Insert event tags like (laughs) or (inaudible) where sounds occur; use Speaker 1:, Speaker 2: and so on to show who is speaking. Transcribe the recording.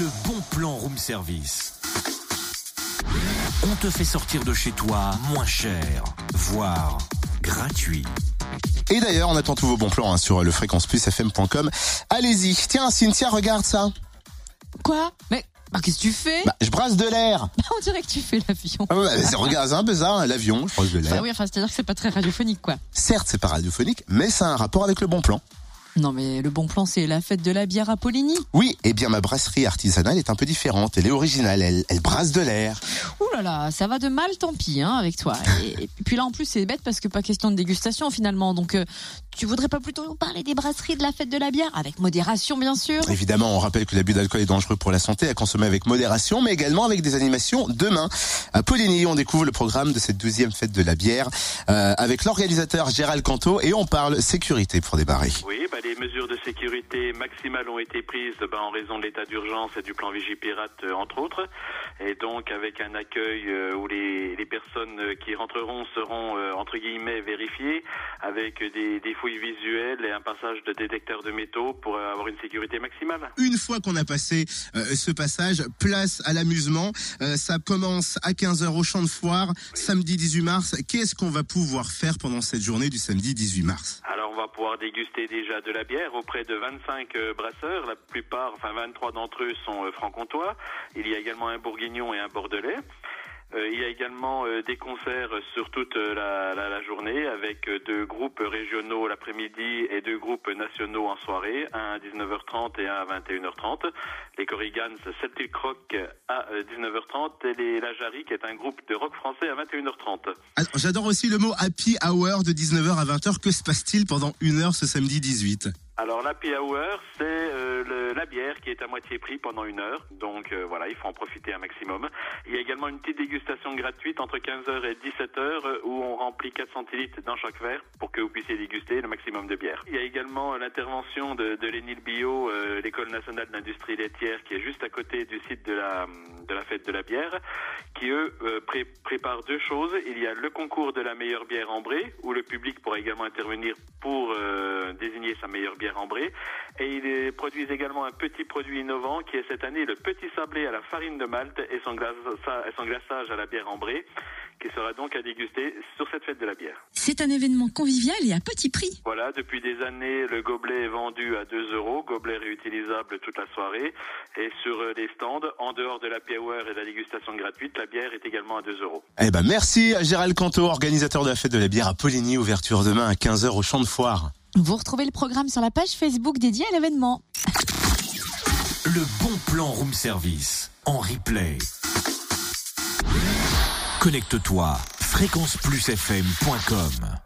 Speaker 1: Le bon plan room service. On te fait sortir de chez toi moins cher, voire gratuit.
Speaker 2: Et d'ailleurs, on attend tous vos bons plans hein, sur le fréquenceplusfm.com. Allez-y. Tiens, Cynthia, regarde ça.
Speaker 3: Quoi? Mais bah, qu'est-ce que tu fais?
Speaker 2: Bah, je brasse de l'air. (laughs)
Speaker 3: On dirait que tu fais l'avion.
Speaker 2: Ah bah, c'est- regarde, c'est un peu ça, hein, l'avion, je brasse de l'air.
Speaker 3: Bah oui, enfin, c'est-à-dire que c'est pas très radiophonique, quoi.
Speaker 2: Certes, c'est pas radiophonique, mais ça a un rapport avec le bon plan.
Speaker 3: Non, mais le bon plan, c'est la fête de la bière à Poligny.
Speaker 2: Oui, eh bien ma brasserie artisanale est un peu différente. Elle est originale, elle, elle brasse de l'air.
Speaker 3: Ouh là là, ça va de mal, tant pis, hein, avec toi. (laughs) Et, et puis là, en plus, c'est bête parce que pas question de dégustation, finalement. Donc, euh, tu voudrais pas plutôt nous parler des brasseries de la fête de la bière? Avec modération, bien sûr.
Speaker 2: Évidemment, on rappelle que l'abus d'alcool est dangereux pour la santé, à consommer avec modération, mais également avec des animations demain. À Poligny, on découvre le programme de cette douzième fête de la bière euh, avec l'organisateur Gérald Canto et on parle sécurité pour débarrer.
Speaker 4: Oui, mesures de sécurité maximales ont été prises bah, en raison de l'état d'urgence et du plan Vigipirate, euh, entre autres. Et donc, avec un accueil euh, où les, personnes qui rentreront seront, euh, entre guillemets, vérifiées, avec des, fouilles visuelles et un passage de détecteurs de métaux pour avoir une sécurité maximale.
Speaker 2: Une fois qu'on a passé ce passage, place à l'amusement. Ça commence à 15h au champ de foire, samedi 18 mars. Qu'est-ce qu'on va pouvoir faire pendant cette journée du samedi 18 mars?
Speaker 4: Va pouvoir déguster déjà de la bière auprès de 25 euh, brasseurs. La plupart, enfin 23 d'entre eux sont euh, franc-comtois. Il y a également un bourguignon et un bordelais. Euh, il y a également euh, des concerts sur toute euh, la, la- la journée avec deux groupes régionaux l'après-midi et deux groupes nationaux en soirée, un à 19h30 et un à 21h30. Les Corrigans Celtic Rock à euh, 19h30 et les La Jarry qui est un groupe de rock français à 21h30.
Speaker 2: Alors, J'adore aussi le mot happy hour de 19h à 20h. Que se passe-t-il pendant une heure ce samedi 18
Speaker 4: Alors l'happy hour, c'est la bière qui est à moitié prix pendant une heure. Donc euh, voilà, il faut en profiter un maximum. Il y a également une petite dégustation gratuite entre 15h et 17h euh, où on remplit 4 centilitres dans chaque verre pour que vous puissiez déguster le maximum de bière. Il y a également euh, l'intervention de, de l'ENIL Bio, l'école nationale d'industrie laitière qui est juste à côté du site de la, de la fête de la bière, qui eux euh, pré- préparent deux choses. Il y a le concours de la meilleure bière ambrée où le public pourra également intervenir pour euh, désigner sa meilleure bière ambrée. Et ils produisent également un petit produit innovant qui est cette année le petit sablé à la farine de Malte et son, son glaçage à la bière ambrée, qui sera donc à déguster sur cette fête de la bière.
Speaker 5: C'est un événement convivial et à petit prix.
Speaker 4: Voilà, depuis des années, le gobelet est vendu à 2 euros, gobelet réutilisable toute la soirée. Et sur euh, les stands, en dehors de la hour et de la dégustation gratuite, la bière est également à 2 euros.
Speaker 2: Eh ben merci à Gérald Canto, organisateur de la fête de la bière à Poligny, ouverture demain à 15h au champ de foire.
Speaker 3: Vous retrouvez le programme sur la page Facebook dédiée à l'événement.
Speaker 1: Le bon plan room service en replay. Connecte-toi fréquenceplusfm.com